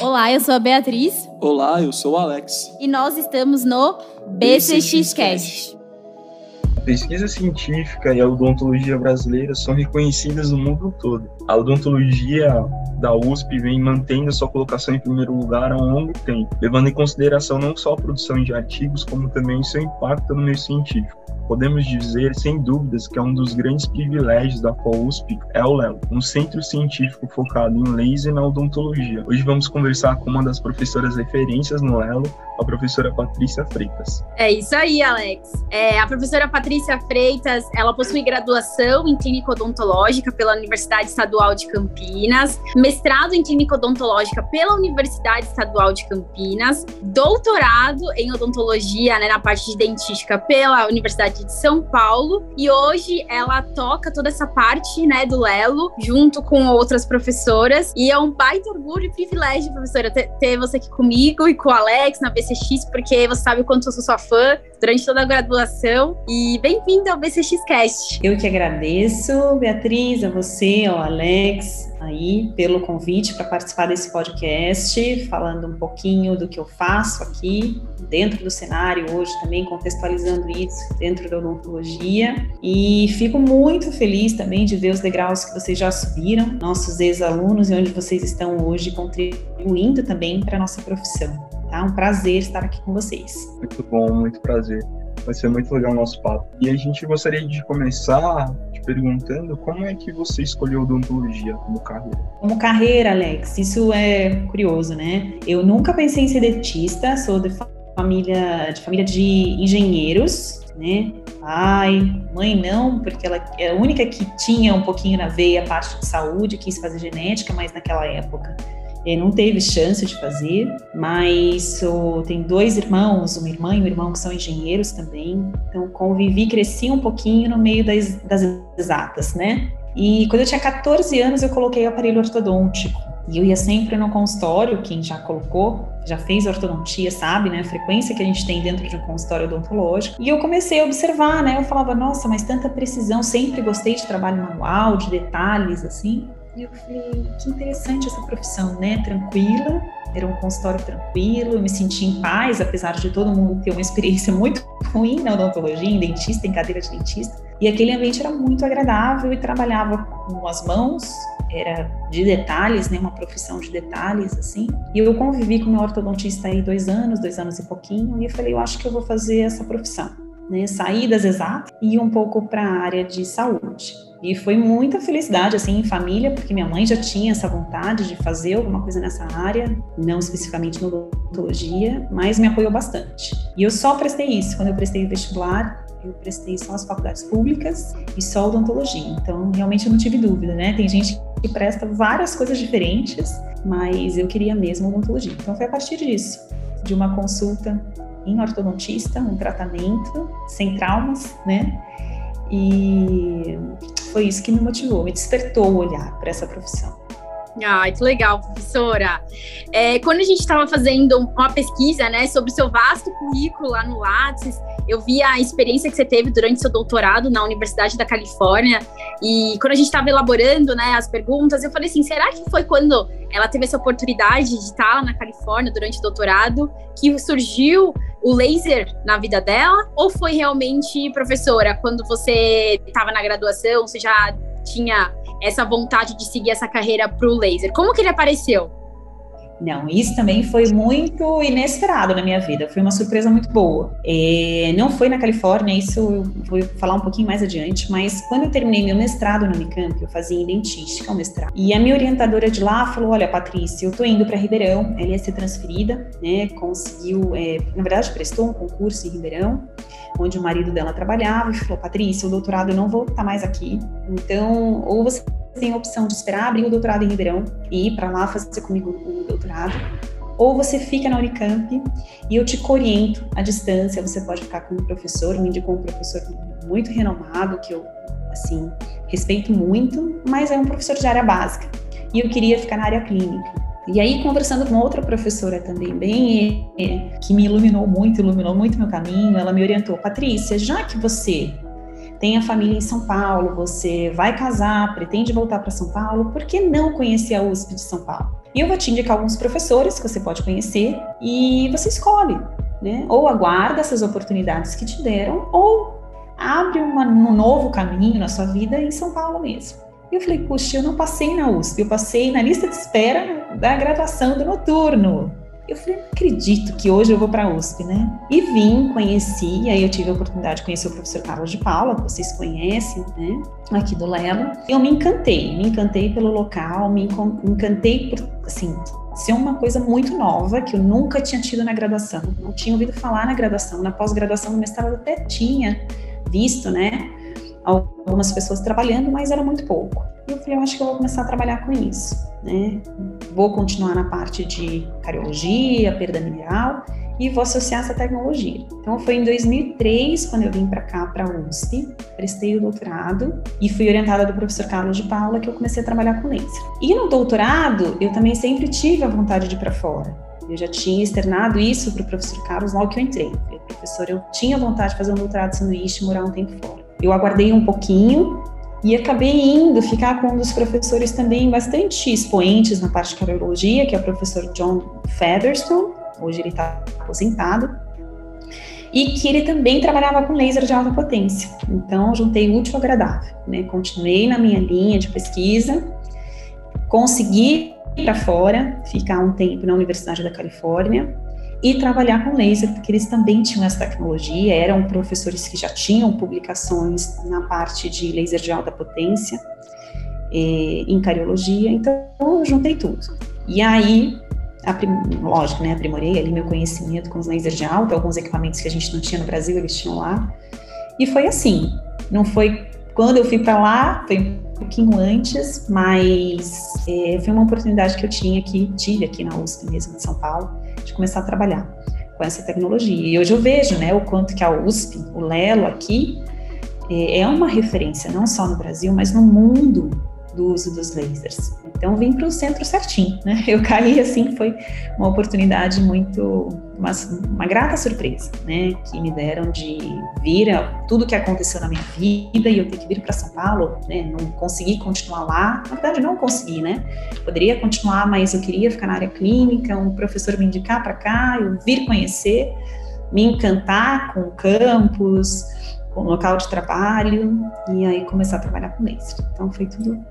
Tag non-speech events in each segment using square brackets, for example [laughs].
Olá, eu sou a Beatriz. Olá, eu sou o Alex. E nós estamos no BCXcast. A pesquisa científica e a odontologia brasileira são reconhecidas no mundo todo. A odontologia da USP vem mantendo sua colocação em primeiro lugar há um longo tempo, levando em consideração não só a produção de artigos, como também seu impacto no meio científico podemos dizer, sem dúvidas, que é um dos grandes privilégios da FOUSP é o LEO, um centro científico focado em laser na odontologia. Hoje vamos conversar com uma das professoras referências no LELO, a professora Patrícia Freitas. É isso aí, Alex. É, a professora Patrícia Freitas, ela possui graduação em clínica odontológica pela Universidade Estadual de Campinas, mestrado em clínica odontológica pela Universidade Estadual de Campinas, doutorado em odontologia, né, na parte de dentística pela Universidade de São Paulo, e hoje ela toca toda essa parte, né, do Lelo, junto com outras professoras, e é um baita orgulho e privilégio, professora, ter, ter você aqui comigo e com o Alex na BC BCX, porque você sabe o quanto eu sou sua fã durante toda a graduação. E bem-vindo ao BCX Cast. Eu que agradeço, Beatriz, a você, ao Alex, aí, pelo convite para participar desse podcast, falando um pouquinho do que eu faço aqui, dentro do cenário hoje também, contextualizando isso dentro da odontologia. E fico muito feliz também de ver os degraus que vocês já subiram, nossos ex-alunos e onde vocês estão hoje contribuindo também para a nossa profissão. Tá? Um prazer estar aqui com vocês. Muito bom, muito prazer. Vai ser muito legal o nosso papo. E a gente gostaria de começar te perguntando como é que você escolheu odontologia como carreira? Como carreira, Alex, isso é curioso, né? Eu nunca pensei em ser dentista, sou de família de família de engenheiros, né? Pai, mãe não, porque ela é a única que tinha um pouquinho na veia a parte de saúde, quis fazer genética, mas naquela época não teve chance de fazer, mas tem dois irmãos, uma irmã e um irmão que são engenheiros também, então convivi, cresci um pouquinho no meio das, das exatas, né? E quando eu tinha 14 anos, eu coloquei o aparelho ortodôntico. E eu ia sempre no consultório, quem já colocou, já fez ortodontia, sabe, né? A frequência que a gente tem dentro de um consultório odontológico. E eu comecei a observar, né? Eu falava, nossa, mas tanta precisão, sempre gostei de trabalho manual, de detalhes, assim. E eu falei, que interessante essa profissão, né? Tranquila, era um consultório tranquilo, eu me senti em paz, apesar de todo mundo ter uma experiência [laughs] muito ruim na odontologia, em dentista, em cadeira de dentista. E aquele ambiente era muito agradável e trabalhava com as mãos, era de detalhes, né? Uma profissão de detalhes, assim. E eu convivi com meu ortodontista aí dois anos, dois anos e pouquinho, e eu falei, eu acho que eu vou fazer essa profissão. Né, sair das exatas e ir um pouco para a área de saúde. E foi muita felicidade, assim, em família, porque minha mãe já tinha essa vontade de fazer alguma coisa nessa área, não especificamente odontologia, mas me apoiou bastante. E eu só prestei isso. Quando eu prestei o vestibular, eu prestei só as faculdades públicas e só odontologia. Então, realmente eu não tive dúvida, né? Tem gente que presta várias coisas diferentes, mas eu queria mesmo odontologia. Então, foi a partir disso, de uma consulta em ortodontista, um tratamento sem traumas, né? E foi isso que me motivou, me despertou o olhar para essa profissão. Ai, que legal, professora. É, quando a gente estava fazendo uma pesquisa né, sobre o seu vasto currículo lá no Lattes, eu vi a experiência que você teve durante seu doutorado na Universidade da Califórnia. E quando a gente estava elaborando né, as perguntas, eu falei assim: será que foi quando ela teve essa oportunidade de estar lá na Califórnia durante o doutorado que surgiu o laser na vida dela? Ou foi realmente, professora, quando você estava na graduação, você já tinha essa vontade de seguir essa carreira para o laser? Como que ele apareceu? Não, isso também foi muito inesperado na minha vida, foi uma surpresa muito boa. É, não foi na Califórnia, isso eu vou falar um pouquinho mais adiante, mas quando eu terminei meu mestrado no Unicamp, eu fazia em dentística o mestrado, e a minha orientadora de lá falou: Olha, Patrícia, eu tô indo para Ribeirão, ela ia ser transferida, né? Conseguiu, é, na verdade, prestou um concurso em Ribeirão, onde o marido dela trabalhava, e falou: Patrícia, o doutorado eu não vou estar mais aqui, então, ou você tem a opção de esperar abrir o doutorado em Ribeirão e ir para lá fazer comigo o doutorado, ou você fica na Unicamp e eu te oriento à distância. Você pode ficar com um professor, me indicou um professor muito renomado que eu assim respeito muito, mas é um professor de área básica e eu queria ficar na área clínica. E aí, conversando com outra professora também, bem, que me iluminou muito, iluminou muito meu caminho, ela me orientou: Patrícia, já que você tem a família em São Paulo, você vai casar, pretende voltar para São Paulo, por que não conhecer a USP de São Paulo? E eu vou te indicar alguns professores que você pode conhecer e você escolhe, né? Ou aguarda essas oportunidades que te deram, ou abre uma, um novo caminho na sua vida em São Paulo mesmo. E eu falei, puxa, eu não passei na USP, eu passei na lista de espera da graduação do noturno. Eu falei, não acredito que hoje eu vou para a USP, né? E vim, conheci, aí eu tive a oportunidade de conhecer o professor Carlos de Paula, que vocês conhecem, né? Aqui do Lelo. Eu me encantei, me encantei pelo local, me encantei por, assim, ser uma coisa muito nova que eu nunca tinha tido na graduação. Não tinha ouvido falar na graduação, na pós-graduação, no mestrado até tinha visto, né? Algumas pessoas trabalhando, mas era muito pouco. E eu falei, eu acho que eu vou começar a trabalhar com isso, né? Vou continuar na parte de cariologia, perda mineral e vou associar essa tecnologia. Então foi em 2003 quando eu vim para cá para a USP, prestei o doutorado e fui orientada do professor Carlos de Paula que eu comecei a trabalhar com laser. E no doutorado eu também sempre tive a vontade de ir para fora. Eu já tinha externado isso para o professor Carlos logo que eu entrei. Eu falei, professor, eu tinha vontade de fazer um doutorado sanduíche e morar um tempo fora. Eu aguardei um pouquinho e acabei indo ficar com um dos professores também bastante expoentes na parte de cardiologia, que é o professor John Featherstone, hoje ele está aposentado, e que ele também trabalhava com laser de alta potência. Então, juntei útil ao agradável, né? Continuei na minha linha de pesquisa, consegui ir para fora, ficar um tempo na Universidade da Califórnia, e trabalhar com laser, porque eles também tinham essa tecnologia, eram professores que já tinham publicações na parte de laser de alta potência, eh, em cariologia, então eu juntei tudo. E aí, lógico, né, aprimorei ali meu conhecimento com os lasers de alta, alguns equipamentos que a gente não tinha no Brasil, eles tinham lá, e foi assim, não foi quando eu fui para lá, foi um pouquinho antes, mas é, foi uma oportunidade que eu tinha aqui, tive aqui na USP mesmo de São Paulo, de começar a trabalhar com essa tecnologia. E hoje eu vejo, né, o quanto que a USP, o Lelo aqui, é, é uma referência não só no Brasil, mas no mundo do uso dos lasers. Então vim para o centro certinho, né? [laughs] Eu caí assim, foi uma oportunidade muito, uma, uma grata surpresa, né? Que me deram de vir a tudo que aconteceu na minha vida e eu ter que vir para São Paulo, né? Não consegui continuar lá, na verdade não consegui, né? Poderia continuar, mas eu queria ficar na área clínica, um professor me indicar para cá, eu vir conhecer, me encantar com o campus, com o local de trabalho e aí começar a trabalhar com laser. Então foi tudo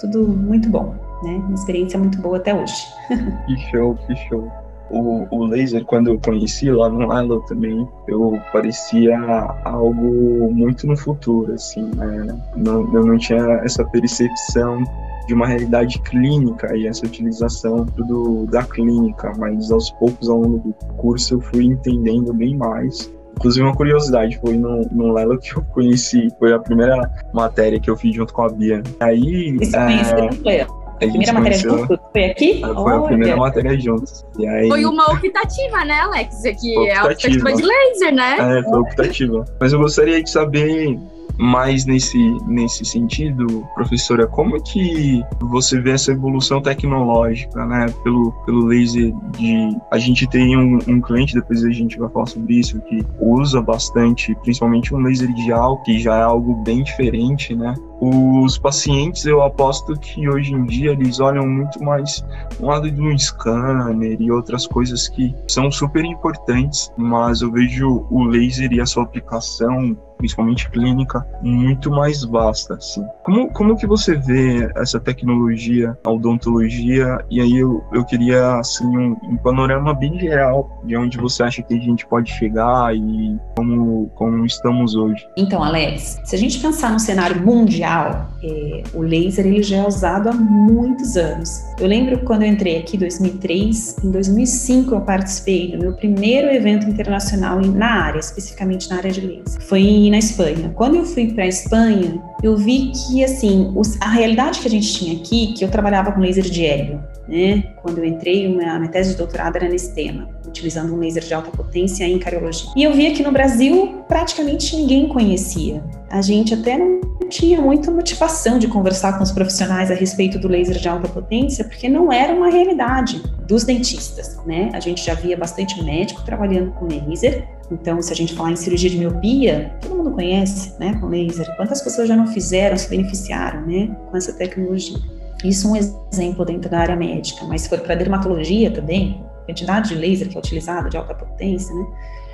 tudo muito bom, né? Uma experiência muito boa até hoje. [laughs] que show, que show. O, o laser, quando eu conheci lá no Lilo também, eu parecia algo muito no futuro, assim, né? Não, eu não tinha essa percepção de uma realidade clínica e essa utilização do, da clínica, mas aos poucos ao longo do curso eu fui entendendo bem mais Inclusive, uma curiosidade, foi no, no Lelo que eu conheci, foi a primeira matéria que eu fiz junto com a Bia. Aí. Esse é, foi a primeira matéria juntos? Foi aqui? Foi Olha. a primeira matéria juntos. Aí... Foi uma optativa, né, Alex? Aqui é a optativa de laser, né? É, foi optativa. Mas eu gostaria de saber mais nesse, nesse sentido, professora, como que você vê essa evolução tecnológica, né? Pelo, pelo laser de... A gente tem um, um cliente, depois a gente vai falar sobre isso, que usa bastante, principalmente um laser ideal, que já é algo bem diferente, né? Os pacientes, eu aposto que hoje em dia eles olham muito mais um lado de um scanner e outras coisas que são super importantes, mas eu vejo o laser e a sua aplicação principalmente clínica, muito mais vasta, assim. Como, como que você vê essa tecnologia, a odontologia, e aí eu, eu queria, assim, um, um panorama bem geral de onde você acha que a gente pode chegar e como, como estamos hoje. Então, Alex, se a gente pensar no cenário mundial, é, o laser ele já é usado há muitos anos. Eu lembro quando eu entrei aqui em 2003, em 2005 eu participei do meu primeiro evento internacional na área, especificamente na área de laser. Foi na Espanha. Quando eu fui para a Espanha, eu vi que assim, a realidade que a gente tinha aqui, que eu trabalhava com laser de hélio, né? Quando eu entrei, minha, minha tese de doutorado era nesse tema, utilizando um laser de alta potência em cariologia. E eu via que no Brasil praticamente ninguém conhecia. A gente até não tinha muita motivação de conversar com os profissionais a respeito do laser de alta potência, porque não era uma realidade dos dentistas, né? A gente já via bastante médico trabalhando com laser, então, se a gente falar em cirurgia de miopia, todo mundo conhece, né, com laser. Quantas pessoas já não fizeram, se beneficiaram, né, com essa tecnologia? Isso é um exemplo dentro da área médica, mas se for para dermatologia também, quantidade de laser que é utilizada, de alta potência, né?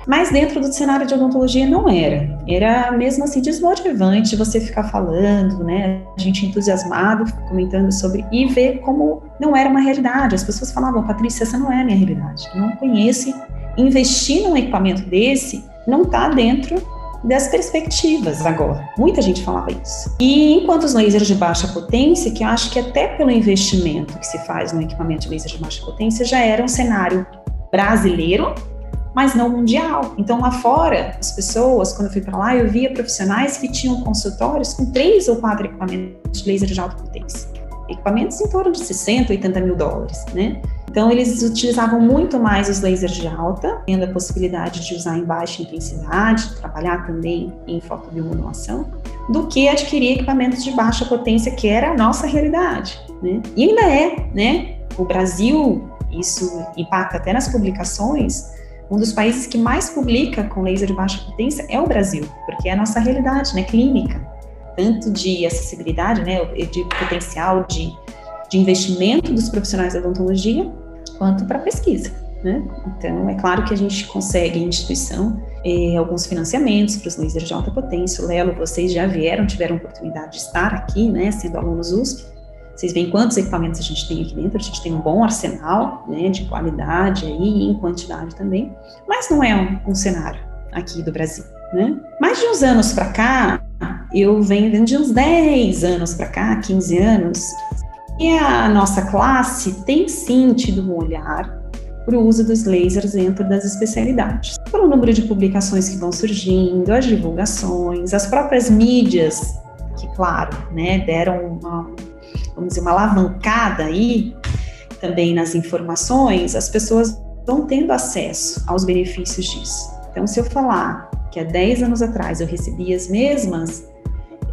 Mas dentro do cenário de odontologia não era. Era mesmo assim desmotivante você ficar falando, né? A gente entusiasmado, comentando sobre e ver como não era uma realidade. As pessoas falavam, Patrícia, essa não é a minha realidade. Não conheço. Investir num equipamento desse não está dentro das perspectivas agora. Muita gente falava isso. E enquanto os lasers de baixa potência, que eu acho que até pelo investimento que se faz no equipamento de laser de baixa potência, já era um cenário brasileiro mas não mundial. Então, lá fora, as pessoas, quando eu fui para lá, eu via profissionais que tinham consultórios com três ou quatro equipamentos de laser de alta potência. Equipamentos em torno de 60, 80 mil dólares, né? Então, eles utilizavam muito mais os lasers de alta, tendo a possibilidade de usar em baixa intensidade, trabalhar também em fotobiomodulação, do que adquirir equipamentos de baixa potência, que era a nossa realidade, né? E ainda é, né? O Brasil, isso impacta até nas publicações, um dos países que mais publica com laser de baixa potência é o Brasil, porque é a nossa realidade, né, clínica, tanto de acessibilidade, né, de potencial de, de investimento dos profissionais da odontologia, quanto para pesquisa, né? Então, é claro que a gente consegue em instituição eh, alguns financiamentos para os lasers de alta potência. O Lelo, vocês já vieram, tiveram oportunidade de estar aqui, né, sendo alunos USP, vocês veem quantos equipamentos a gente tem aqui dentro, a gente tem um bom arsenal, né, de qualidade e em quantidade também, mas não é um, um cenário aqui do Brasil, né? Mais de uns anos para cá, eu venho de uns 10 anos para cá, 15 anos, e a nossa classe tem sim tido um olhar para o uso dos lasers dentro das especialidades. Pelo número de publicações que vão surgindo, as divulgações, as próprias mídias, que, claro, né, deram uma, vamos dizer, uma alavancada aí também nas informações, as pessoas vão tendo acesso aos benefícios disso. Então, se eu falar que há 10 anos atrás eu recebi as mesmas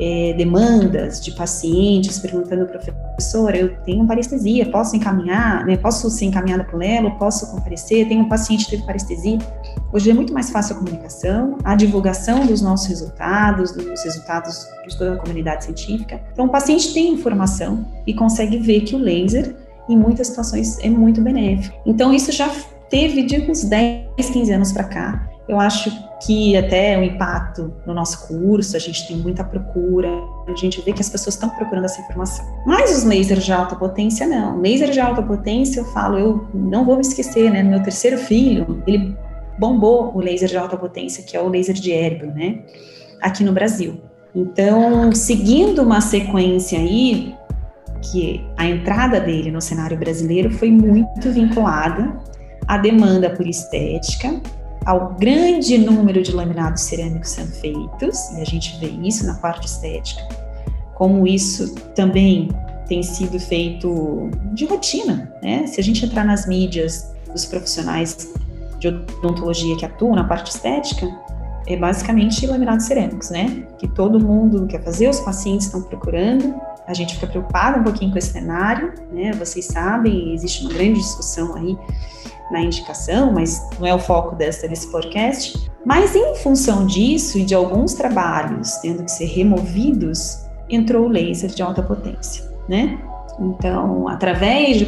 é, demandas de pacientes perguntando para professora, eu tenho parestesia, posso encaminhar, né, posso ser encaminhada para o Lelo, posso comparecer, tenho um paciente que teve parestesia. Hoje é muito mais fácil a comunicação, a divulgação dos nossos resultados, dos resultados de toda a comunidade científica. Então, o paciente tem informação e consegue ver que o laser, em muitas situações, é muito benéfico. Então, isso já teve de uns 10, 15 anos para cá. Eu acho que até o impacto no nosso curso, a gente tem muita procura, a gente vê que as pessoas estão procurando essa informação. Mas os lasers de alta potência, não. Laser de alta potência, eu falo, eu não vou me esquecer, né? Meu terceiro filho, ele bombou o laser de alta potência, que é o laser de Erbil, né? Aqui no Brasil. Então, seguindo uma sequência aí, que a entrada dele no cenário brasileiro foi muito vinculada à demanda por estética, ao grande número de laminados cerâmicos sendo feitos, e a gente vê isso na parte estética, como isso também tem sido feito de rotina, né? Se a gente entrar nas mídias dos profissionais de odontologia que atuam na parte estética, é basicamente laminados cerâmicos, né? Que todo mundo quer fazer, os pacientes estão procurando, a gente fica preocupado um pouquinho com esse cenário, né? Vocês sabem, existe uma grande discussão aí na indicação, mas não é o foco dessa, desse podcast. Mas em função disso e de alguns trabalhos tendo que ser removidos, entrou o laser de alta potência, né? Então, através de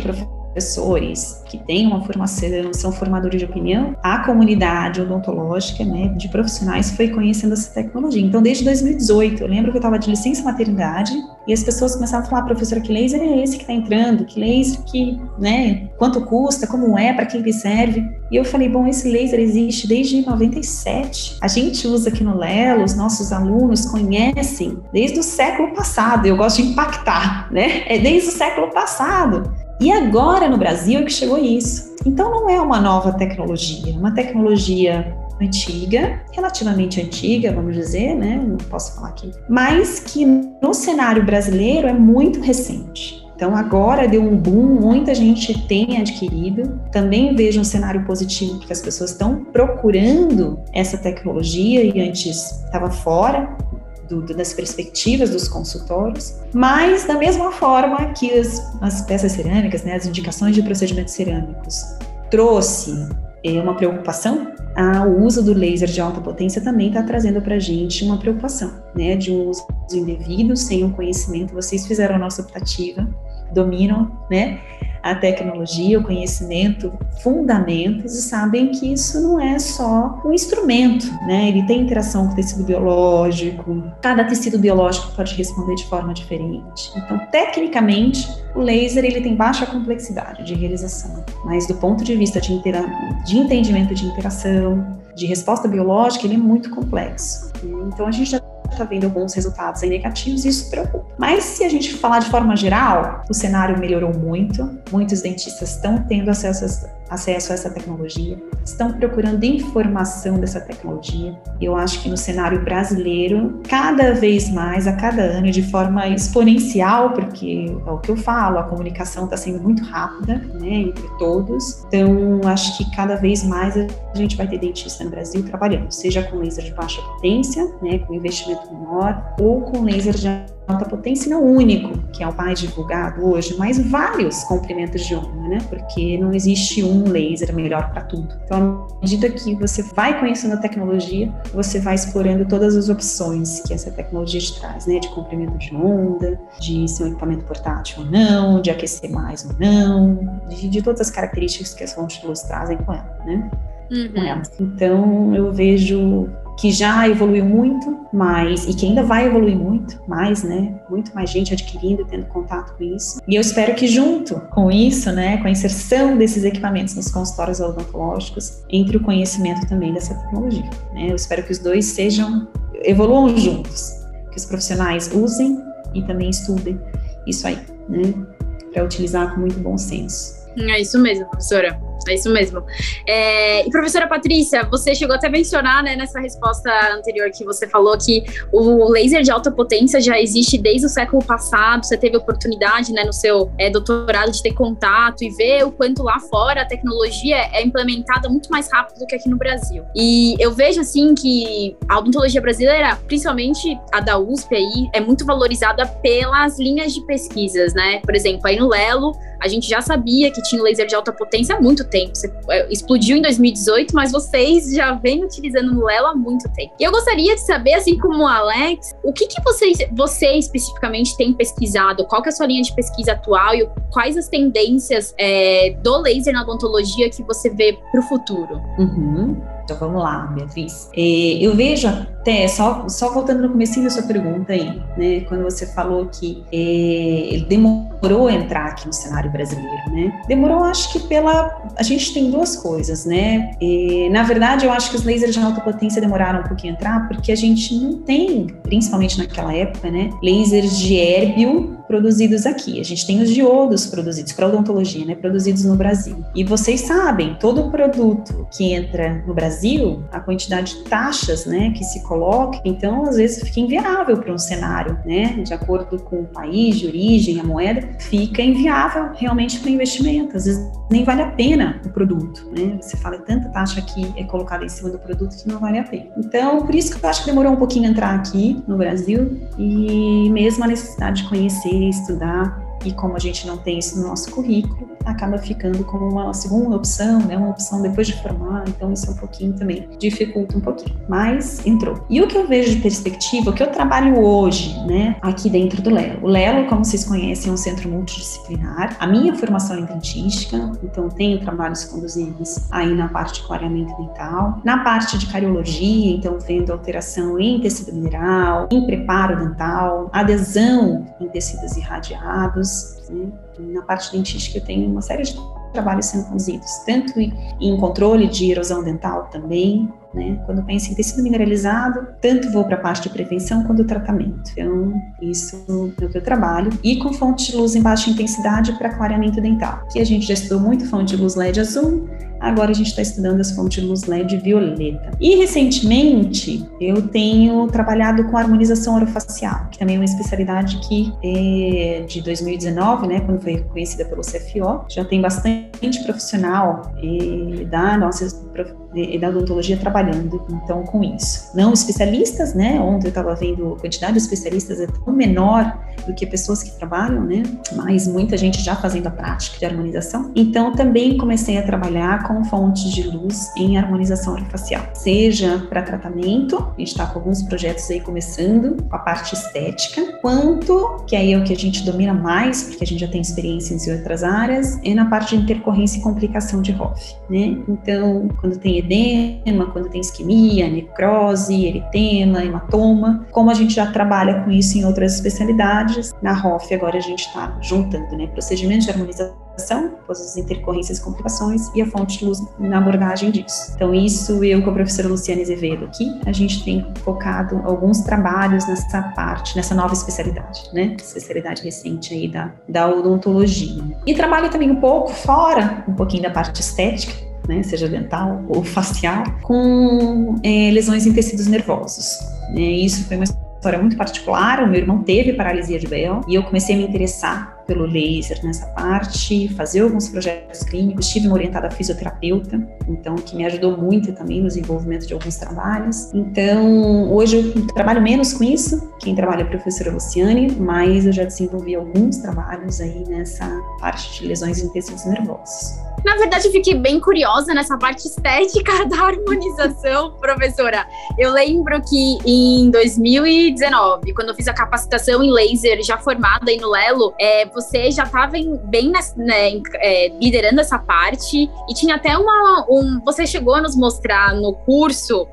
professores que têm uma formação, são formadores de opinião, a comunidade odontológica, né, de profissionais foi conhecendo essa tecnologia. Então, desde 2018, eu lembro que eu estava de licença maternidade e as pessoas começaram a falar, professora, que laser é esse que está entrando? Que laser que, né, quanto custa, como é, para que ele serve? E eu falei, bom, esse laser existe desde 97. A gente usa aqui no Lelo, os nossos alunos conhecem desde o século passado. Eu gosto de impactar, né? É desde o século passado. E agora no Brasil é que chegou isso. Então não é uma nova tecnologia, é uma tecnologia antiga, relativamente antiga, vamos dizer, né? Não posso falar aqui, mas que no cenário brasileiro é muito recente. Então agora deu um boom, muita gente tem adquirido. Também vejo um cenário positivo porque as pessoas estão procurando essa tecnologia e antes estava fora do, das perspectivas dos consultórios, mas da mesma forma que as, as peças cerâmicas, né, as indicações de procedimentos cerâmicos, trouxe é, uma preocupação, o uso do laser de alta potência também está trazendo para a gente uma preocupação, né, de um uso indevido, sem o um conhecimento. Vocês fizeram a nossa optativa, dominam, né? a tecnologia, o conhecimento, fundamentos e sabem que isso não é só um instrumento, né? Ele tem interação com o tecido biológico, cada tecido biológico pode responder de forma diferente. Então, tecnicamente, o laser ele tem baixa complexidade de realização, mas do ponto de vista de, de entendimento de interação, de resposta biológica, ele é muito complexo. Então, a gente já está vendo alguns resultados negativos e isso preocupa. Mas se a gente falar de forma geral, o cenário melhorou muito, muitos dentistas estão tendo acesso a, acesso a essa tecnologia, estão procurando informação dessa tecnologia. Eu acho que no cenário brasileiro, cada vez mais, a cada ano, de forma exponencial, porque é o que eu falo, a comunicação está sendo muito rápida, né, entre todos. Então, acho que cada vez mais a gente vai ter dentista no Brasil trabalhando, seja com laser de baixa potência, né, com investimento menor, ou com laser de alta potência não único, que é o mais divulgado hoje, mas vários comprimentos de onda, né? Porque não existe um laser melhor para tudo. Então, à medida que você vai conhecendo a tecnologia, você vai explorando todas as opções que essa tecnologia te traz, né? De comprimento de onda, de ser um equipamento portátil ou não, de aquecer mais ou não, de, de todas as características que as fontes de luz trazem com ela, né? Uhum. Com. Então, eu vejo que já evoluiu muito, mas e que ainda vai evoluir muito mais, né? Muito mais gente adquirindo, tendo contato com isso. E eu espero que junto com isso, né, com a inserção desses equipamentos nos consultórios odontológicos, entre o conhecimento também dessa tecnologia. Né? Eu espero que os dois sejam evoluam juntos, que os profissionais usem e também estudem isso aí, né? Para utilizar com muito bom senso. É isso mesmo, professora. É isso mesmo. É, e professora Patrícia, você chegou até a mencionar, né, nessa resposta anterior que você falou que o laser de alta potência já existe desde o século passado. Você teve oportunidade, né, no seu é, doutorado de ter contato e ver o quanto lá fora a tecnologia é implementada muito mais rápido do que aqui no Brasil. E eu vejo assim que a odontologia brasileira, principalmente a da USP aí, é muito valorizada pelas linhas de pesquisas, né? Por exemplo, aí no Lelo, a gente já sabia que tinha laser de alta potência há muito tempo. Você é, explodiu em 2018, mas vocês já vêm utilizando no Lelo há muito tempo. E eu gostaria de saber, assim como o Alex, o que, que você, você especificamente tem pesquisado? Qual que é a sua linha de pesquisa atual e quais as tendências é, do laser na odontologia que você vê para o futuro? Uhum. Então vamos lá, Beatriz. É, eu vejo até, só, só voltando no começo da sua pergunta aí, né, quando você falou que é, ele demorou a entrar aqui no cenário brasileiro, né? Demorou, acho que pela. A gente tem duas coisas, né? É, na verdade, eu acho que os lasers de alta potência demoraram um pouquinho a entrar, porque a gente não tem, principalmente naquela época, né, lasers de hérbio produzidos aqui. A gente tem os diodos produzidos para odontologia, né, produzidos no Brasil. E vocês sabem, todo produto que entra no Brasil, a quantidade de taxas, né, que se coloca, então às vezes fica inviável para um cenário, né, de acordo com o país de origem, a moeda, fica inviável realmente para investimento. Às vezes nem vale a pena o produto, né? Você fala tanta taxa que é colocada em cima do produto que não vale a pena. Então, por isso que eu acho que demorou um pouquinho entrar aqui no Brasil e mesmo a necessidade de conhecer, estudar e como a gente não tem isso no nosso currículo, acaba ficando como uma segunda opção, né? Uma opção depois de formar, então isso é um pouquinho também dificulta um pouquinho, mas entrou. E o que eu vejo de perspectiva, o que eu trabalho hoje, né, aqui dentro do Lelo. O Lelo, como vocês conhecem, é um centro multidisciplinar. A minha formação é dentística, então tenho trabalhos conduzidos aí na parte de clareamento dental, na parte de cariologia, então vendo alteração em tecido mineral, em preparo dental, adesão em tecidos irradiados, né? Na parte dentística tenho uma série de trabalhos sendo conduzidos, tanto em controle de erosão dental também, né? Quando penso em tecido mineralizado, tanto vou para a parte de prevenção quanto tratamento. Então, isso é o que eu trabalho. E com fonte de luz em baixa intensidade para clareamento dental, que a gente já estudou muito fonte de luz LED azul, agora a gente está estudando as fontes de luz LED violeta. E recentemente eu tenho trabalhado com harmonização orofacial, que também é uma especialidade que é de 2019, né, quando foi reconhecida pelo CFO, já tem bastante profissional é, da nossa e da odontologia trabalhando trabalhando então com isso. Não especialistas, né? Ontem eu estava vendo a quantidade de especialistas é tão menor do que pessoas que trabalham, né? Mas muita gente já fazendo a prática de harmonização. Então também comecei a trabalhar com fontes de luz em harmonização orofacial, seja para tratamento, a gente está com alguns projetos aí começando com a parte estética, quanto que aí é o que a gente domina mais, porque a gente já tem experiências em outras áreas, é na parte de intercorrência e complicação de ROF, né? Então, quando tem edema, quando tem isquemia, necrose, eritema, hematoma, como a gente já trabalha com isso em outras especialidades, na ROF agora a gente está juntando, né? Procedimentos de harmonização as intercorrências e complicações e a fonte de luz na abordagem disso. Então, isso eu com a professora Luciane Azevedo aqui, a gente tem focado alguns trabalhos nessa parte, nessa nova especialidade, né? Especialidade recente aí da, da odontologia. E trabalho também um pouco fora, um pouquinho da parte estética, né, seja dental ou facial, com é, lesões em tecidos nervosos. Né? Isso foi uma história muito particular. O meu irmão teve paralisia de Bell e eu comecei a me interessar pelo laser nessa parte, fazer alguns projetos clínicos, tive uma orientada fisioterapeuta, então que me ajudou muito também no desenvolvimento de alguns trabalhos. Então, hoje eu trabalho menos com isso, quem trabalha é a professora Luciane, mas eu já desenvolvi alguns trabalhos aí nessa parte de lesões em tecidos nervosos. Na verdade, eu fiquei bem curiosa nessa parte estética [laughs] da harmonização, professora. Eu lembro que em 2019, quando eu fiz a capacitação em laser, já formada aí no Lelo, é, você já estava bem né, é, liderando essa parte e tinha até uma. Um, você chegou a nos mostrar no curso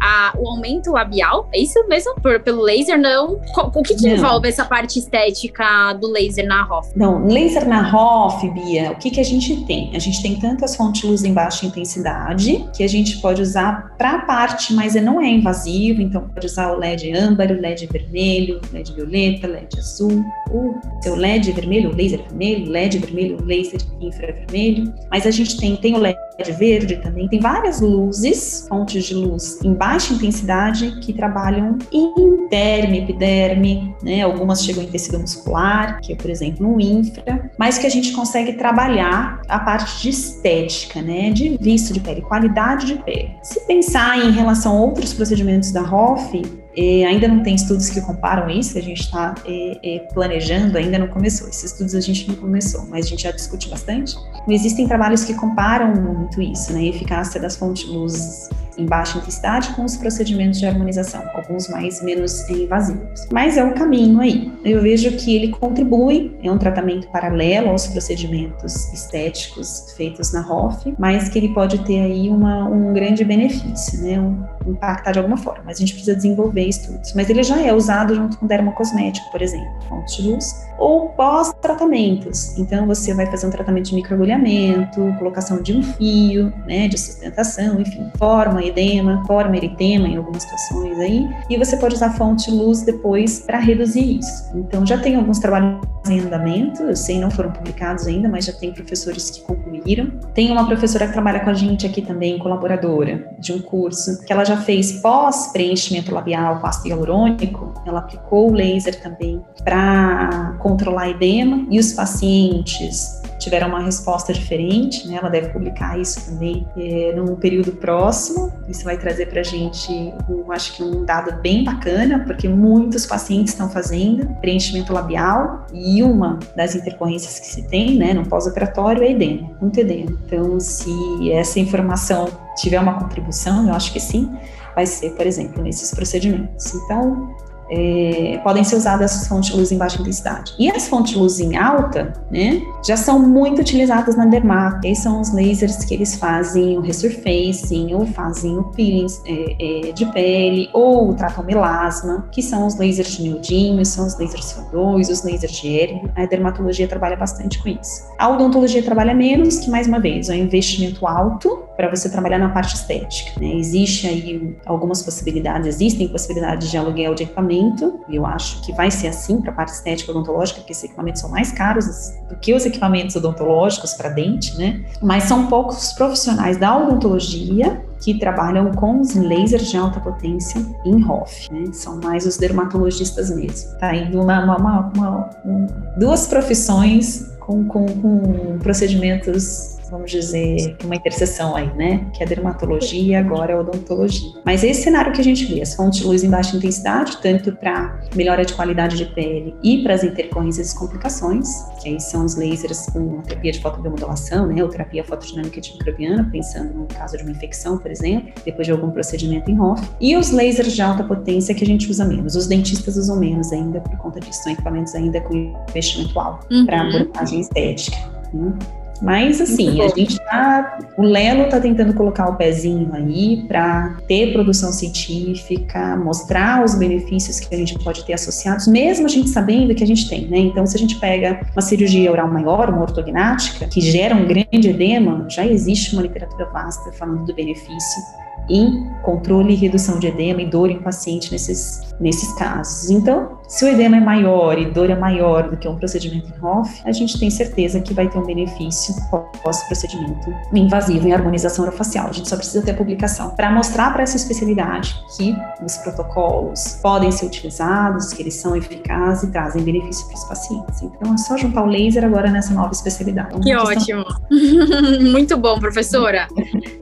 a, o aumento labial, é isso mesmo? Por, pelo laser, não? O que, que envolve essa parte estética do laser na ROF? Não, laser na ROF, Bia, o que, que a gente tem? A gente gente tem tantas fontes de luz em baixa intensidade que a gente pode usar para a parte, mas não é invasivo, então pode usar o LED âmbar, o LED vermelho, LED violeta, LED azul, o seu LED vermelho, o laser vermelho, LED vermelho, laser infravermelho, mas a gente tem, tem o LED verde também, tem várias luzes, fontes de luz em baixa intensidade que trabalham em derme, epiderme, né? Algumas chegam em tecido muscular, que é, por exemplo, um infra, mas que a gente consegue trabalhar a parte de estética, né? De visto de pele, qualidade de pele. Se pensar em relação a outros procedimentos da ROF, é, ainda não tem estudos que comparam isso, a gente está é, é, planejando, ainda não começou. Esses estudos a gente não começou, mas a gente já discute bastante. Existem trabalhos que comparam muito isso, né? A eficácia das fontes de luz em baixa intensidade com os procedimentos de harmonização, alguns mais menos invasivos. Mas é o caminho aí. Eu vejo que ele contribui, é um tratamento paralelo aos procedimentos estéticos feitos na ROF, mas que ele pode ter aí uma, um grande benefício, né? Um, impactar de alguma forma, mas a gente precisa desenvolver estudos. Mas ele já é usado junto com dermocosmético, por exemplo, fonte de luz, ou pós-tratamentos. Então você vai fazer um tratamento de microagulhamento, colocação de um fio, né, de sustentação, enfim, forma edema, forma eritema em algumas situações aí, e você pode usar fonte de luz depois para reduzir isso. Então já tem alguns trabalhos em andamento, eu sei não foram publicados ainda, mas já tem professores que concluíram. Tem uma professora que trabalha com a gente aqui também, colaboradora de um curso, que ela já fez pós-preenchimento labial com ácido hialurônico, ela aplicou o laser também para controlar edema e os pacientes tiveram uma resposta diferente, né? Ela deve publicar isso também é, num período próximo. Isso vai trazer para a gente, eu acho que um dado bem bacana, porque muitos pacientes estão fazendo preenchimento labial e uma das intercorrências que se tem, né, no pós-operatório é edema, muito edema. Então, se essa informação tiver uma contribuição, eu acho que sim, vai ser, por exemplo, nesses procedimentos. Então, é, podem ser usadas as fontes de luz em baixa intensidade. E as fontes de luz em alta, né, já são muito utilizadas na dermato. Esses são os lasers que eles fazem o resurfacing, ou fazem o peeling é, é, de pele, ou tratam melasma, que são os lasers de neodímio, são os lasers CO2, os lasers de hélio. A dermatologia trabalha bastante com isso. A odontologia trabalha menos, que mais uma vez, é um investimento alto para você trabalhar na parte estética. Né? Existe aí algumas possibilidades, existem possibilidades de aluguel de equipamento, e eu acho que vai ser assim para a parte estética odontológica, porque esses equipamentos são mais caros do que os equipamentos odontológicos para dente, né? Mas são poucos profissionais da odontologia que trabalham com os lasers de alta potência em ROF, né? São mais os dermatologistas mesmo. Tá indo uma, uma, uma, uma duas profissões com, com, com procedimentos vamos dizer, uma interseção aí, né? Que é a dermatologia e agora a odontologia. Mas esse cenário que a gente vê, as fontes de luz em baixa intensidade, tanto para melhora de qualidade de pele e para as intercorrências e complicações, que aí são os lasers com terapia de fotobiomodulação, né? Ou terapia fotodinâmica antimicrobiana, pensando no caso de uma infecção, por exemplo, depois de algum procedimento em ROF. E os lasers de alta potência que a gente usa menos. Os dentistas usam menos ainda por conta disso. São equipamentos ainda com investimento alto uhum. para abordagem estética. Né? Mas assim, a gente tá. O Lelo tá tentando colocar o pezinho aí para ter produção científica, mostrar os benefícios que a gente pode ter associados, mesmo a gente sabendo que a gente tem, né? Então, se a gente pega uma cirurgia oral maior, uma ortognática, que gera um grande edema, já existe uma literatura vasta falando do benefício em controle e redução de edema e dor em paciente nesses, nesses casos. Então, se o edema é maior e dor é maior do que um procedimento em HOF, a gente tem certeza que vai ter um benefício pós-procedimento invasivo em harmonização orofacial. A gente só precisa ter a publicação para mostrar para essa especialidade que os protocolos podem ser utilizados, que eles são eficazes e trazem benefício para os pacientes. Então, é só juntar o laser agora nessa nova especialidade. que ótimo! [laughs] Muito bom, professora.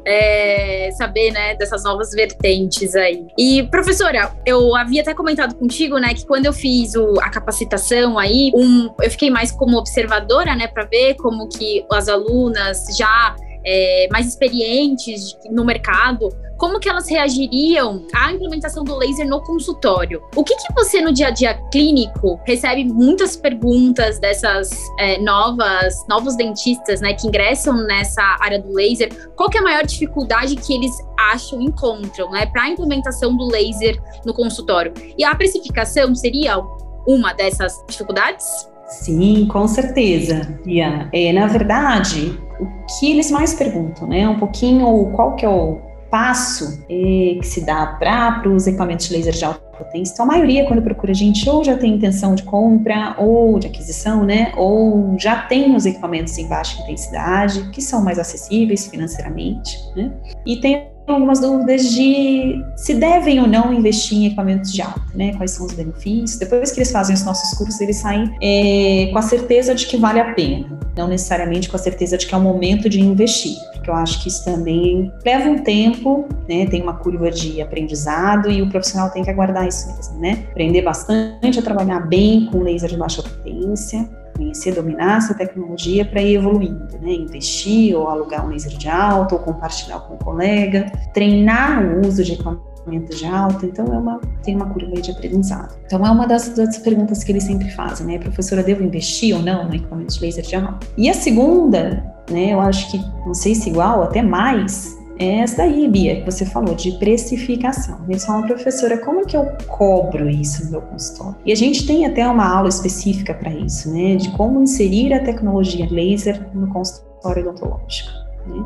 É, saber, né, dessas novas vertentes aí. E, professora, eu havia até comentado contigo, né, que quando eu fiz o, a capacitação aí, um, eu fiquei mais como observadora, né, para ver como que as alunas já é, mais experientes no mercado, como que elas reagiriam à implementação do laser no consultório? O que, que você no dia a dia clínico recebe muitas perguntas dessas é, novas novos dentistas, né, que ingressam nessa área do laser? Qual é a maior dificuldade que eles acham, encontram, né, para a implementação do laser no consultório? E a precificação seria uma dessas dificuldades? Sim, com certeza. Yeah. É, na verdade, o que eles mais perguntam, né? Um pouquinho qual que é o passo é, que se dá para os equipamentos de laser de alta potência. Então, a maioria, quando procura a gente, ou já tem intenção de compra, ou de aquisição, né? Ou já tem os equipamentos em baixa intensidade, que são mais acessíveis financeiramente, né? E tem algumas dúvidas de se devem ou não investir em equipamentos de alta, né? Quais são os benefícios. Depois que eles fazem os nossos cursos, eles saem é, com a certeza de que vale a pena, não necessariamente com a certeza de que é o momento de investir, porque eu acho que isso também leva um tempo, né? Tem uma curva de aprendizado e o profissional tem que aguardar isso mesmo, né? Aprender bastante a trabalhar bem com laser de baixa potência, conhecer, dominar essa tecnologia para ir evoluindo, né? Investir ou alugar um laser de alta ou compartilhar com um colega, treinar o uso de equipamentos de alta, então é uma, tem uma curva de aprendizado. Então é uma das, das perguntas que eles sempre fazem, né? Professora, devo investir ou não no equipamento de laser de alta? E a segunda, né, eu acho que, não sei se igual, até mais, é essa daí, Bia, que você falou, de precificação. Eles falam, professora, como que eu cobro isso no meu consultório? E a gente tem até uma aula específica para isso, né? De como inserir a tecnologia laser no consultório odontológico. Né?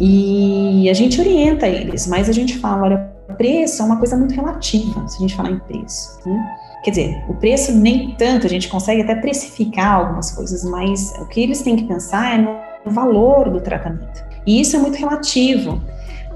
E a gente orienta eles, mas a gente fala, olha, preço é uma coisa muito relativa, se a gente falar em preço, né? Quer dizer, o preço nem tanto, a gente consegue até precificar algumas coisas, mas o que eles têm que pensar é no valor do tratamento. E isso é muito relativo.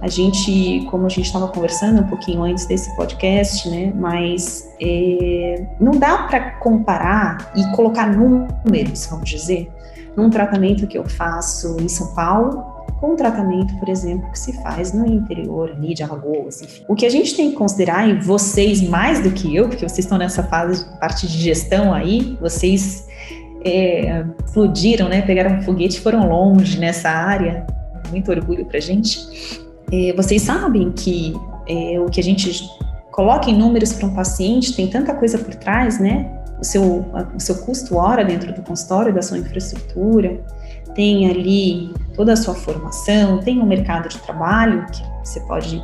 A gente, como a gente estava conversando um pouquinho antes desse podcast, né? Mas é, não dá para comparar e colocar números, vamos dizer, num tratamento que eu faço em São Paulo com um tratamento, por exemplo, que se faz no interior ali de Alagoas, enfim. O que a gente tem que considerar, e vocês mais do que eu, porque vocês estão nessa fase, parte de gestão aí, vocês é, explodiram, né? Pegaram um foguete e foram longe nessa área muito orgulho para a gente. É, vocês sabem que é, o que a gente coloca em números para um paciente tem tanta coisa por trás, né? O seu, o seu custo hora dentro do consultório, da sua infraestrutura, tem ali toda a sua formação, tem um mercado de trabalho que você pode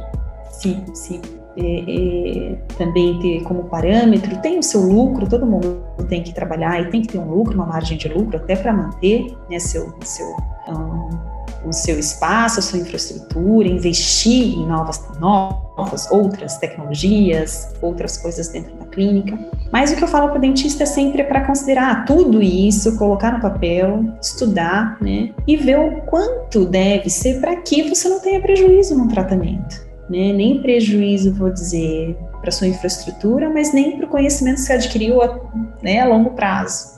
se, se é, é, também ter como parâmetro, tem o seu lucro, todo mundo tem que trabalhar e tem que ter um lucro, uma margem de lucro até para manter né, seu, seu um, o seu espaço, a sua infraestrutura, investir em novas, novas, outras tecnologias, outras coisas dentro da clínica. Mas o que eu falo para o dentista é sempre para considerar tudo isso, colocar no papel, estudar, né? E ver o quanto deve ser para que você não tenha prejuízo no tratamento. Né? Nem prejuízo, vou dizer, para sua infraestrutura, mas nem para o conhecimento que você adquiriu a, né, a longo prazo.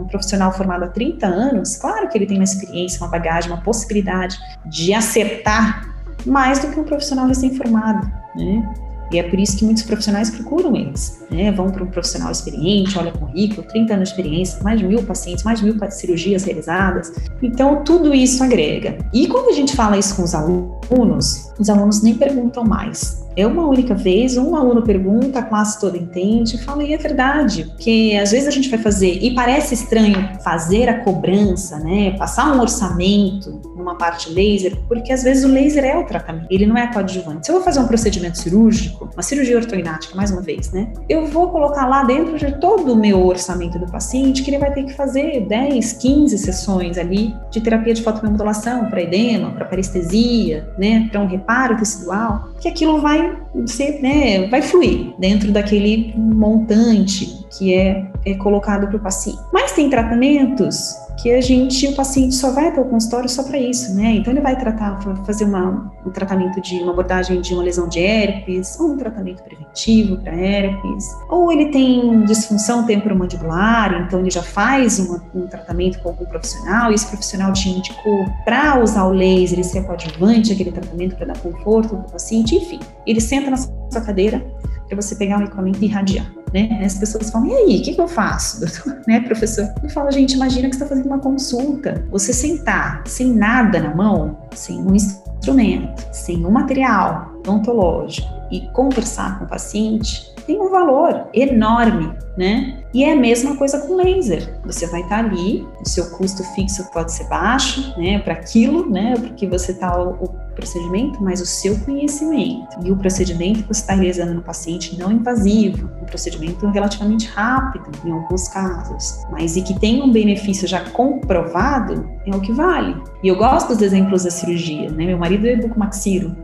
Um profissional formado há 30 anos, claro que ele tem uma experiência, uma bagagem, uma possibilidade de acertar mais do que um profissional recém-formado, né? E é por isso que muitos profissionais procuram eles, né? Vão para um profissional experiente, olha currículo, 30 anos de experiência, mais de mil pacientes, mais de mil cirurgias realizadas. Então, tudo isso agrega. E quando a gente fala isso com os alunos, os alunos nem perguntam mais. É uma única vez, um aluno pergunta, a classe toda entende, fala, e é verdade, porque às vezes a gente vai fazer, e parece estranho fazer a cobrança, né, passar um orçamento numa parte laser, porque às vezes o laser é o tratamento, ele não é coadjuvante. Se eu vou fazer um procedimento cirúrgico, uma cirurgia ortognática, mais uma vez, né, eu vou colocar lá dentro de todo o meu orçamento do paciente que ele vai ter que fazer 10, 15 sessões ali de terapia de fotobiomodulação para edema, para parestesia, né, para um reparo tecidual, que aquilo vai ser, né, vai fluir dentro daquele montante que é, é colocado para o paciente. Mas tem tratamentos que a gente, o paciente só vai até o consultório só para isso, né? Então ele vai tratar, fazer uma, um tratamento de uma abordagem de uma lesão de herpes, ou um tratamento preventivo para herpes, ou ele tem disfunção temporomandibular, então ele já faz uma, um tratamento com algum profissional, e esse profissional te indicou para usar o laser e ser coadjuvante aquele tratamento para dar conforto para o paciente, enfim. Ele senta na sua cadeira para você pegar o equipamento e irradiar né? As pessoas falam, e aí, o que, que eu faço, [laughs] né, professor? Eu falo, gente, imagina que você está fazendo uma consulta. Você sentar sem nada na mão, sem um instrumento, sem um material odontológico e conversar com o paciente, tem um valor enorme, né? E é a mesma coisa com laser. Você vai estar ali, o seu custo fixo pode ser baixo, né, para aquilo, né, porque você está o, o, procedimento, mas o seu conhecimento e o procedimento que você está realizando no paciente não invasivo, um procedimento relativamente rápido em alguns casos, mas e que tem um benefício já comprovado, é o que vale. E eu gosto dos exemplos da cirurgia, né? Meu marido é bucomaxiro,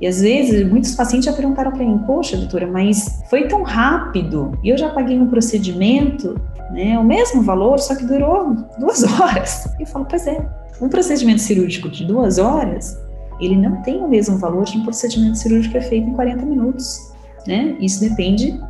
e às vezes, muitos pacientes já perguntaram para mim: Poxa, doutora, mas foi tão rápido e eu já paguei um procedimento, né, o mesmo valor, só que durou duas [laughs] horas. E eu falo: Pois é, um procedimento cirúrgico de duas horas, ele não tem o mesmo valor de um procedimento cirúrgico que é feito em 40 minutos. Né? Isso depende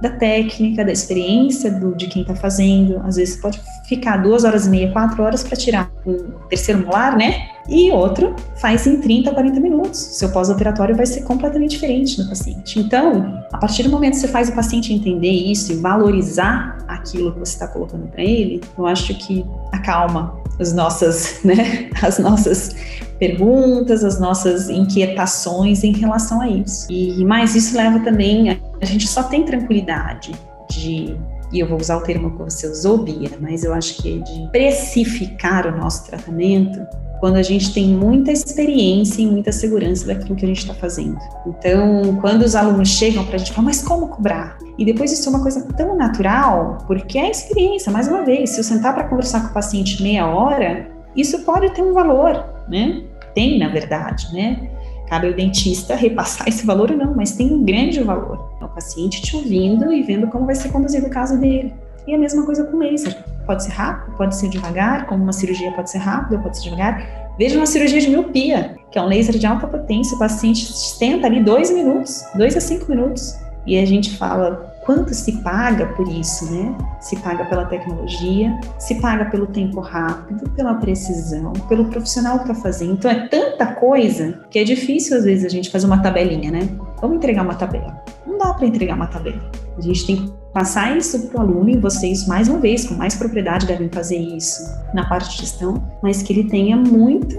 da técnica, da experiência do, de quem está fazendo. Às vezes pode ficar duas horas e meia, quatro horas para tirar o terceiro molar, né? E outro faz em 30 a 40 minutos. Seu pós-operatório vai ser completamente diferente no paciente. Então, a partir do momento que você faz o paciente entender isso e valorizar aquilo que você está colocando para ele, eu acho que acalma as nossas, [laughs] né, as nossas perguntas, as nossas inquietações em relação a isso. E mais isso leva também a, a gente só tem tranquilidade de e eu vou usar o termo que você usou, Bia, mas eu acho que é de precificar o nosso tratamento quando a gente tem muita experiência e muita segurança daquilo que a gente está fazendo. Então, quando os alunos chegam para a gente falar, mas como cobrar? E depois isso é uma coisa tão natural, porque é a experiência, mais uma vez, se eu sentar para conversar com o paciente meia hora, isso pode ter um valor, né? Tem, na verdade, né? Cabe ao dentista repassar [laughs] esse valor ou não, mas tem um grande valor. É o paciente te ouvindo e vendo como vai ser conduzido o caso dele. E a mesma coisa com laser. Pode ser rápido, pode ser devagar, como uma cirurgia pode ser rápida, pode ser devagar. Veja uma cirurgia de miopia, que é um laser de alta potência, o paciente tenta ali dois minutos, dois a cinco minutos. E a gente fala, quanto se paga por isso, né? Se paga pela tecnologia, se paga pelo tempo rápido, pela precisão, pelo profissional que está fazendo. Então é tanta coisa que é difícil às vezes a gente fazer uma tabelinha, né? Vamos entregar uma tabela. Não dá para entregar uma tabela. A gente tem que passar isso para o aluno e vocês, mais uma vez, com mais propriedade, devem fazer isso na parte de gestão, mas que ele tenha muita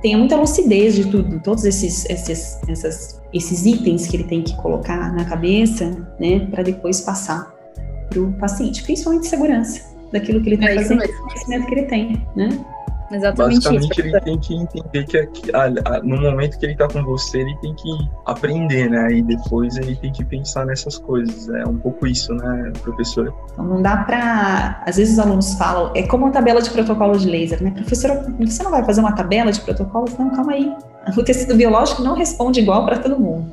tenha muita lucidez de tudo, todos esses, esses, essas, esses itens que ele tem que colocar na cabeça, né, para depois passar para o paciente, principalmente segurança daquilo que ele está é fazendo, do conhecimento que ele tem, né? Exatamente Basicamente, isso. ele tem que entender que a, a, no momento que ele está com você, ele tem que aprender, né? E depois ele tem que pensar nessas coisas. É um pouco isso, né, professora? Então, não dá para. Às vezes os alunos falam, é como uma tabela de protocolo de laser, né? Professora, você não vai fazer uma tabela de protocolos? Não, calma aí. O tecido biológico não responde igual para todo mundo.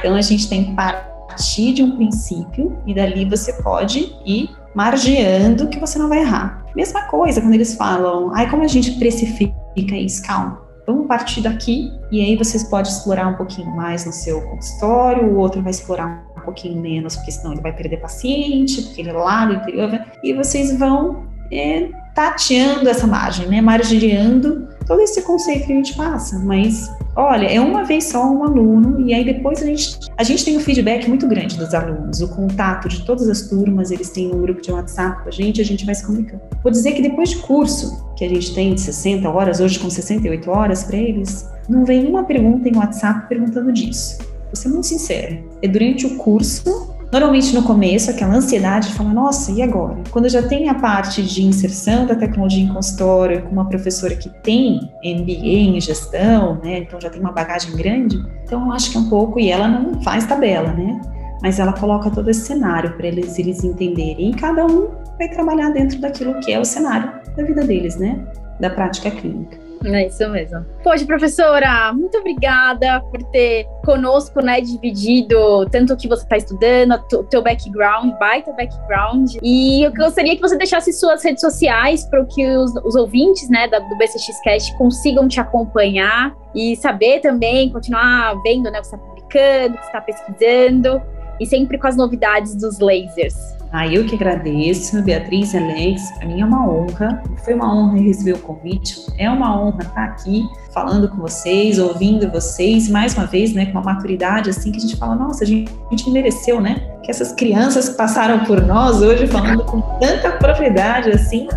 Então, a gente tem que partir de um princípio e dali você pode ir margeando que você não vai errar. Mesma coisa quando eles falam, ai, como a gente precifica isso? Calma. vamos partir daqui e aí vocês podem explorar um pouquinho mais no seu consultório, o outro vai explorar um pouquinho menos, porque senão ele vai perder paciente, porque ele é lá no interior, e vocês vão é, tateando essa margem, né, margeando todo esse conceito que a gente passa, mas olha, é uma vez só um aluno e aí depois a gente, a gente tem um feedback muito grande dos alunos, o contato de todas as turmas, eles têm um grupo de WhatsApp com a gente, a gente vai se comunicando. Vou dizer que depois de curso, que a gente tem de 60 horas, hoje com 68 horas para eles, não vem uma pergunta em WhatsApp perguntando disso. Vou ser muito sincera. É durante o curso Normalmente no começo, aquela ansiedade de falar, nossa, e agora? Quando já tem a parte de inserção da tecnologia em consultório, com uma professora que tem MBA em gestão, né, então já tem uma bagagem grande, então acho que é um pouco, e ela não faz tabela, né, mas ela coloca todo esse cenário para eles, eles entenderem, e cada um vai trabalhar dentro daquilo que é o cenário da vida deles, né, da prática clínica. É isso mesmo. Poxa, professora, muito obrigada por ter conosco, né, dividido tanto o que você está estudando, o teu background, baita background. E eu gostaria que você deixasse suas redes sociais para que os, os, ouvintes, né, do BCX Cast consigam te acompanhar e saber também, continuar vendo, né, o que você está publicando, o que você está pesquisando e sempre com as novidades dos lasers. Ah, eu que agradeço, Beatriz Alex, para mim é uma honra, foi uma honra receber o convite, é uma honra estar aqui falando com vocês, ouvindo vocês, mais uma vez, né, com uma maturidade assim que a gente fala, nossa, a gente, a gente mereceu, né, que essas crianças que passaram por nós hoje falando com tanta propriedade assim,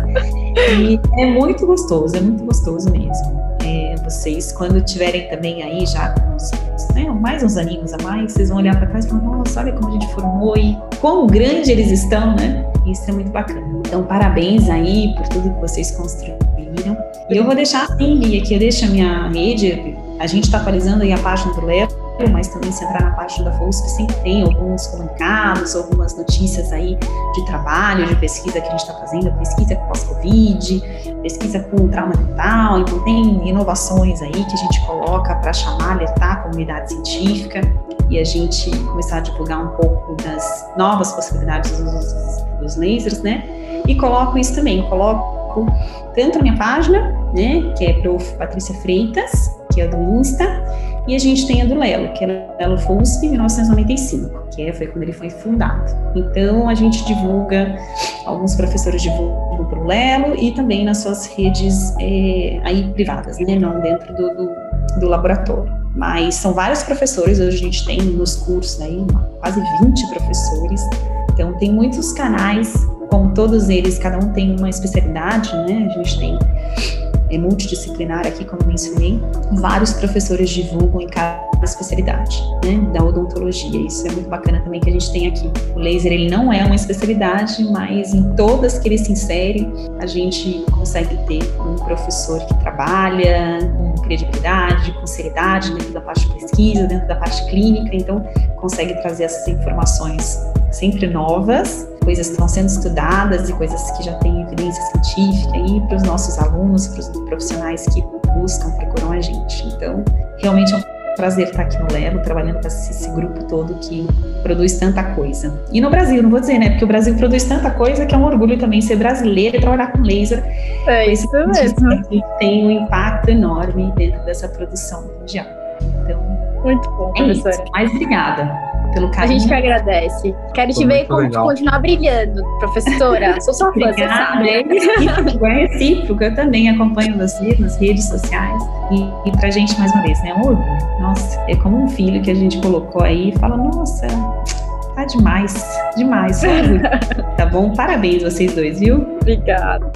e é muito gostoso, é muito gostoso mesmo. É, vocês, quando tiverem também aí já com uns, né, mais uns aninhos a mais, vocês vão olhar para trás e falar, nossa, olha como a gente formou e quão grande eles estão, né? Isso é muito bacana. Então, parabéns aí por tudo que vocês construíram. E eu vou deixar assim, Lia, que eu deixo a minha rede, a gente está atualizando aí a página do Léo, mas também se entrar na página da FUSP sempre tem alguns comunicados, algumas notícias aí de trabalho, de pesquisa que a gente está fazendo, pesquisa pós-Covid, pesquisa com trauma mental, então tem inovações aí que a gente coloca para chamar, alertar a comunidade científica e a gente começar a divulgar um pouco das novas possibilidades dos, dos lasers, né? E coloco isso também, coloco tanto a minha página, né, que é Prof. Patrícia Freitas, que é do Insta, e a gente tem a do Lelo, que é Lelo FUSP 1995, que é, foi quando ele foi fundado. Então a gente divulga, alguns professores divulgam para o Lelo e também nas suas redes é, aí privadas, né, não dentro do, do, do laboratório. Mas são vários professores, hoje a gente tem nos cursos aí quase 20 professores, então tem muitos canais, como todos eles, cada um tem uma especialidade, né? A gente tem é multidisciplinar aqui, como mencionei. Vários professores divulgam em cada especialidade, né, da odontologia. Isso é muito bacana também que a gente tem aqui. O laser ele não é uma especialidade, mas em todas que ele se insere, a gente consegue ter um professor que trabalha com credibilidade, com seriedade dentro da parte de pesquisa, dentro da parte clínica, então consegue trazer essas informações sempre novas coisas que estão sendo estudadas e coisas que já têm evidência científica e para os nossos alunos, para os profissionais que buscam, procuram a gente. Então, realmente é um prazer estar aqui no Lelo, trabalhando com esse, esse, grupo todo que produz tanta coisa. E no Brasil, não vou dizer, né? Porque o Brasil produz tanta coisa que é um orgulho também ser brasileiro e trabalhar com laser. É isso mesmo. Tem um impacto enorme dentro dessa produção mundial. Então, muito bom, é professora. Isso. Mas obrigada pelo carinho. A gente que agradece. Quero te ver como continuar brilhando, professora. Sou sua fã, você sabe. É recíproco, é recíproco. Eu também acompanho você nas redes sociais. E, e pra gente, mais uma vez, né? Um orgulho. Nossa, é como um filho que a gente colocou aí e fala, nossa, tá demais, demais. [laughs] tá bom? Parabéns vocês dois, viu? Obrigada.